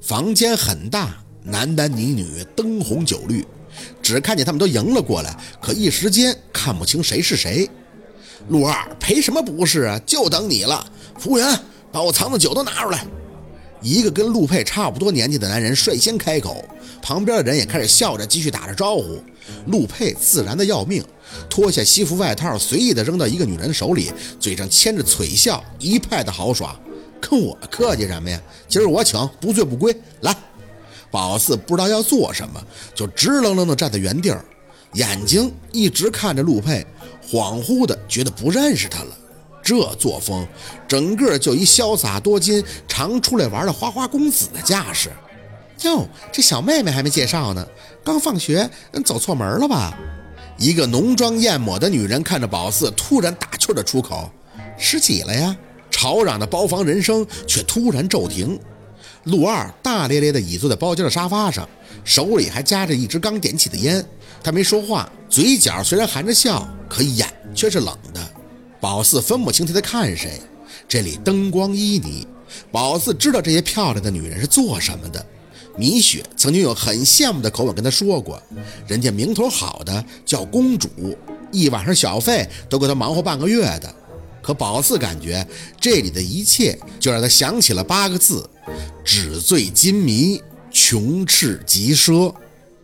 房间很大，男男女女，灯红酒绿，只看见他们都迎了过来，可一时间看不清谁是谁。陆二赔什么不是啊？就等你了。服务员，把我藏的酒都拿出来。一个跟陆佩差不多年纪的男人率先开口，旁边的人也开始笑着继续打着招呼。陆佩自然的要命，脱下西服外套，随意的扔到一个女人手里，嘴上牵着嘴笑，一派的豪爽。跟我客气什么呀？今儿我请，不醉不归。来，宝四不知道要做什么，就直愣愣的站在原地儿，眼睛一直看着陆佩，恍惚的觉得不认识他了。这作风，整个就一潇洒多金、常出来玩的花花公子的架势。哟，这小妹妹还没介绍呢，刚放学，走错门了吧？一个浓妆艳抹的女人看着宝四，突然打趣的出口：“十几了呀？”吵嚷的包房人声却突然骤停。陆二大咧咧地倚坐在包间的沙发上，手里还夹着一支刚点起的烟。他没说话，嘴角虽然含着笑，可眼却是冷的。宝四分不清他在看谁。这里灯光旖旎，宝四知道这些漂亮的女人是做什么的。米雪曾经用很羡慕的口吻跟他说过，人家名头好的叫公主，一晚上小费都够他忙活半个月的。可宝四感觉这里的一切，就让他想起了八个字：纸醉金迷，穷赤极奢。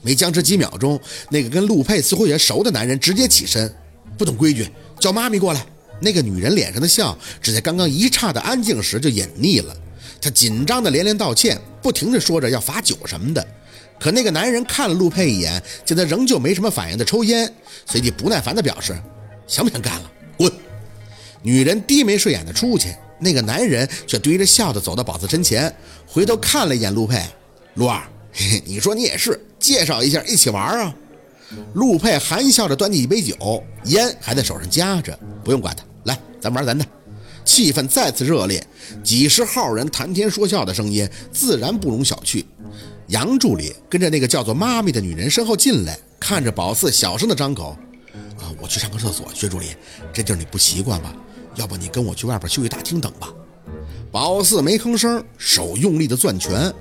没僵持几秒钟，那个跟陆佩似乎也熟的男人直接起身：“不懂规矩，叫妈咪过来。”那个女人脸上的笑，只在刚刚一刹的安静时就隐匿了。她紧张的连连道歉，不停的说着要罚酒什么的。可那个男人看了陆佩一眼，见他仍旧没什么反应的抽烟，随即不耐烦的表示：“想不想干了？滚！”女人低眉顺眼的出去，那个男人却堆着笑的走到宝四身前，回头看了一眼陆佩：“陆二，你说你也是，介绍一下，一起玩啊？”陆佩含笑着端起一杯酒，烟还在手上夹着，不用管他。来，咱玩咱的。气氛再次热烈，几十号人谈天说笑的声音自然不容小觑。杨助理跟着那个叫做妈咪的女人身后进来，看着宝四，小声的张口：“啊，我去上个厕所。薛助理，这地儿你不习惯吧？要不你跟我去外边休息大厅等吧。”宝四没吭声，手用力的攥拳。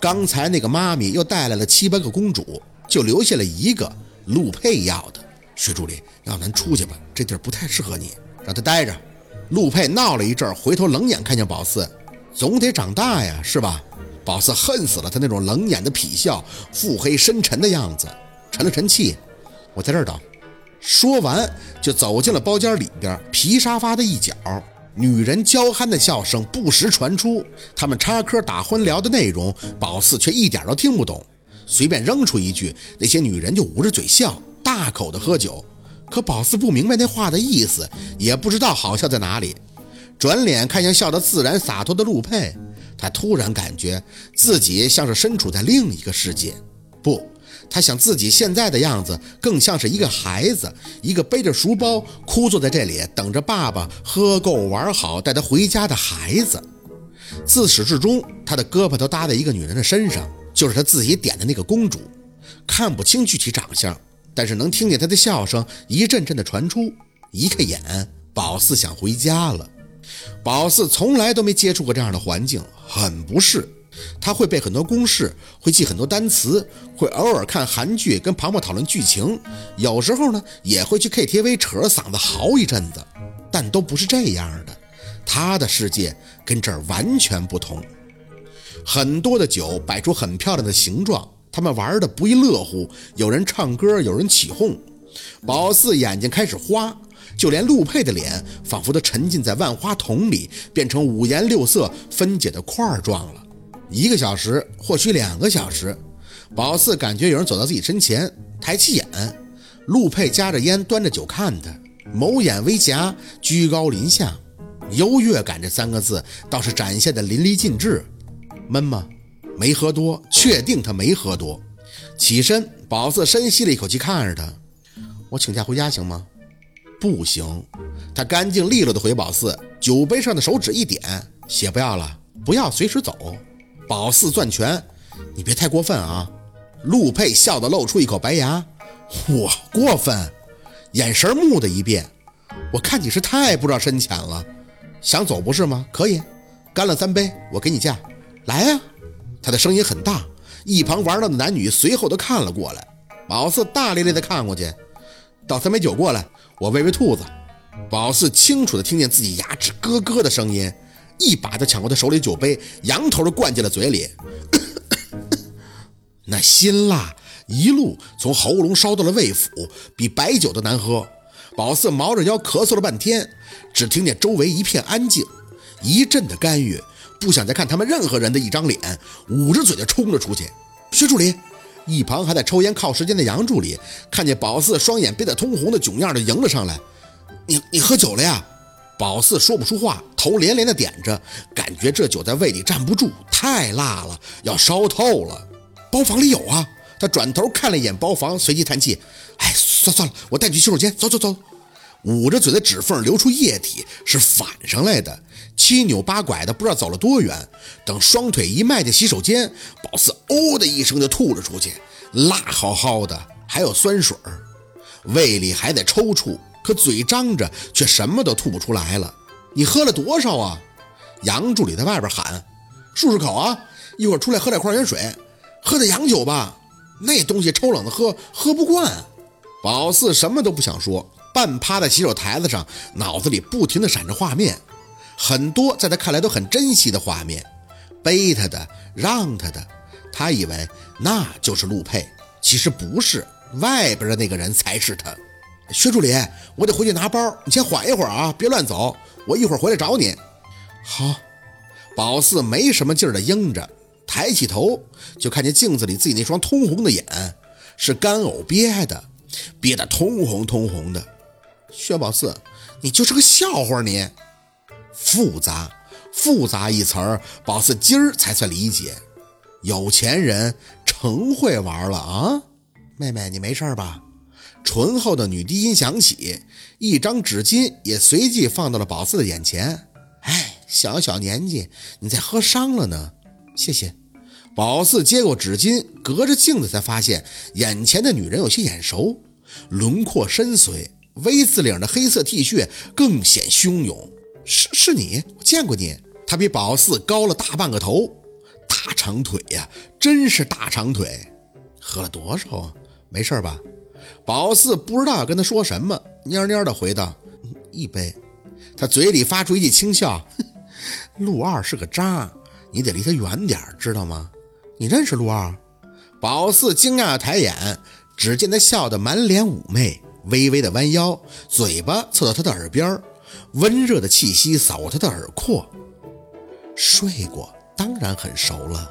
刚才那个妈咪又带来了七八个公主，就留下了一个陆佩要的。薛助理，要咱出去吧，这地儿不太适合你。让他待着。陆佩闹了一阵，回头冷眼看见宝四，总得长大呀，是吧？宝四恨死了他那种冷眼的痞笑，腹黑深沉的样子，沉了沉气，我在这儿等。说完就走进了包间里边皮沙发的一角，女人娇憨的笑声不时传出，他们插科打诨聊的内容，宝四却一点都听不懂，随便扔出一句，那些女人就捂着嘴笑，大口的喝酒。可宝四不明白那话的意思，也不知道好笑在哪里。转脸看向笑得自然洒脱的陆佩，他突然感觉自己像是身处在另一个世界。不，他想自己现在的样子更像是一个孩子，一个背着书包枯坐在这里等着爸爸喝够玩好带他回家的孩子。自始至终，他的胳膊都搭在一个女人的身上，就是他自己点的那个公主，看不清具体长相。但是能听见他的笑声一阵阵的传出，一看眼，宝四想回家了。宝四从来都没接触过这样的环境，很不适。他会背很多公式，会记很多单词，会偶尔看韩剧跟庞博讨论剧情，有时候呢也会去 KTV 扯着嗓子嚎一阵子，但都不是这样的。他的世界跟这儿完全不同，很多的酒摆出很漂亮的形状。他们玩的不亦乐乎，有人唱歌，有人起哄。宝四眼睛开始花，就连陆佩的脸仿佛都沉浸在万花筒里，变成五颜六色分解的块状了。一个小时，或许两个小时，宝四感觉有人走到自己身前，抬起眼，陆佩夹着烟，端着酒看他，眸眼微夹，居高临下，优越感这三个字倒是展现的淋漓尽致。闷吗？没喝多，确定他没喝多。起身，宝四深吸了一口气，看着他：“我请假回家行吗？”“不行。”他干净利落的回宝四，酒杯上的手指一点：“血不要了，不要，随时走。”宝四攥拳：“你别太过分啊！”陆佩笑得露出一口白牙：“我过分？”眼神木的一变：“我看你是太不知道深浅了。想走不是吗？可以，干了三杯，我给你假，来呀！”他的声音很大，一旁玩闹的男女随后都看了过来。宝四大咧咧地看过去，倒三杯酒过来，我喂喂兔子。宝四清楚地听见自己牙齿咯咯的声音，一把就抢过他手里酒杯，仰头就灌进了嘴里。那辛辣一路从喉咙烧到了胃腑，比白酒都难喝。宝四毛着腰咳嗽了半天，只听见周围一片安静，一阵的干预，不想再看他们任何人的一张脸，捂着嘴就冲了出去。薛助理，一旁还在抽烟靠时间的杨助理看见宝四双眼憋得通红的囧样，就迎了上来。你你喝酒了呀？宝四说不出话，头连连的点着，感觉这酒在胃里站不住，太辣了，要烧透了。包房里有啊。他转头看了一眼包房，随即叹气：“哎，算算了，我带你去洗手间。走走走。”捂着嘴的指缝流出液体，是反上来的，七扭八拐的，不知道走了多远。等双腿一迈进洗手间，宝四“哦”的一声就吐了出去，辣好好的，还有酸水儿，胃里还在抽搐，可嘴张着却什么都吐不出来了。你喝了多少啊？杨助理在外边喊：“漱漱口啊，一会儿出来喝点矿泉水，喝点洋酒吧。”那东西抽冷的喝喝不惯，宝四什么都不想说，半趴在洗手台子上，脑子里不停地闪着画面，很多在他看来都很珍惜的画面，背他的，让他的，他以为那就是陆佩，其实不是，外边的那个人才是他。薛助理，我得回去拿包，你先缓一会儿啊，别乱走，我一会儿回来找你。好，宝四没什么劲儿的应着。抬起头，就看见镜子里自己那双通红的眼，是干呕憋的，憋得通红通红的。薛宝四，你就是个笑话，你复杂复杂一词儿，宝四今儿才算理解。有钱人成会玩了啊！妹妹，你没事吧？醇厚的女低音响起，一张纸巾也随即放到了宝四的眼前。哎，小小年纪，你再喝伤了呢？谢谢。宝四接过纸巾，隔着镜子才发现眼前的女人有些眼熟，轮廓深邃，V 字领的黑色 T 恤更显汹涌。是是你，我见过你。她比宝四高了大半个头，大长腿呀，真是大长腿。喝了多少啊？没事吧？宝四不知道要跟他说什么，蔫蔫的回道：“一杯。”他嘴里发出一句轻笑：“陆二是个渣，你得离他远点，知道吗？”你认识陆二？宝四惊讶的抬眼，只见他笑得满脸妩媚，微微的弯腰，嘴巴凑到他的耳边，温热的气息扫过他的耳廓。睡过，当然很熟了。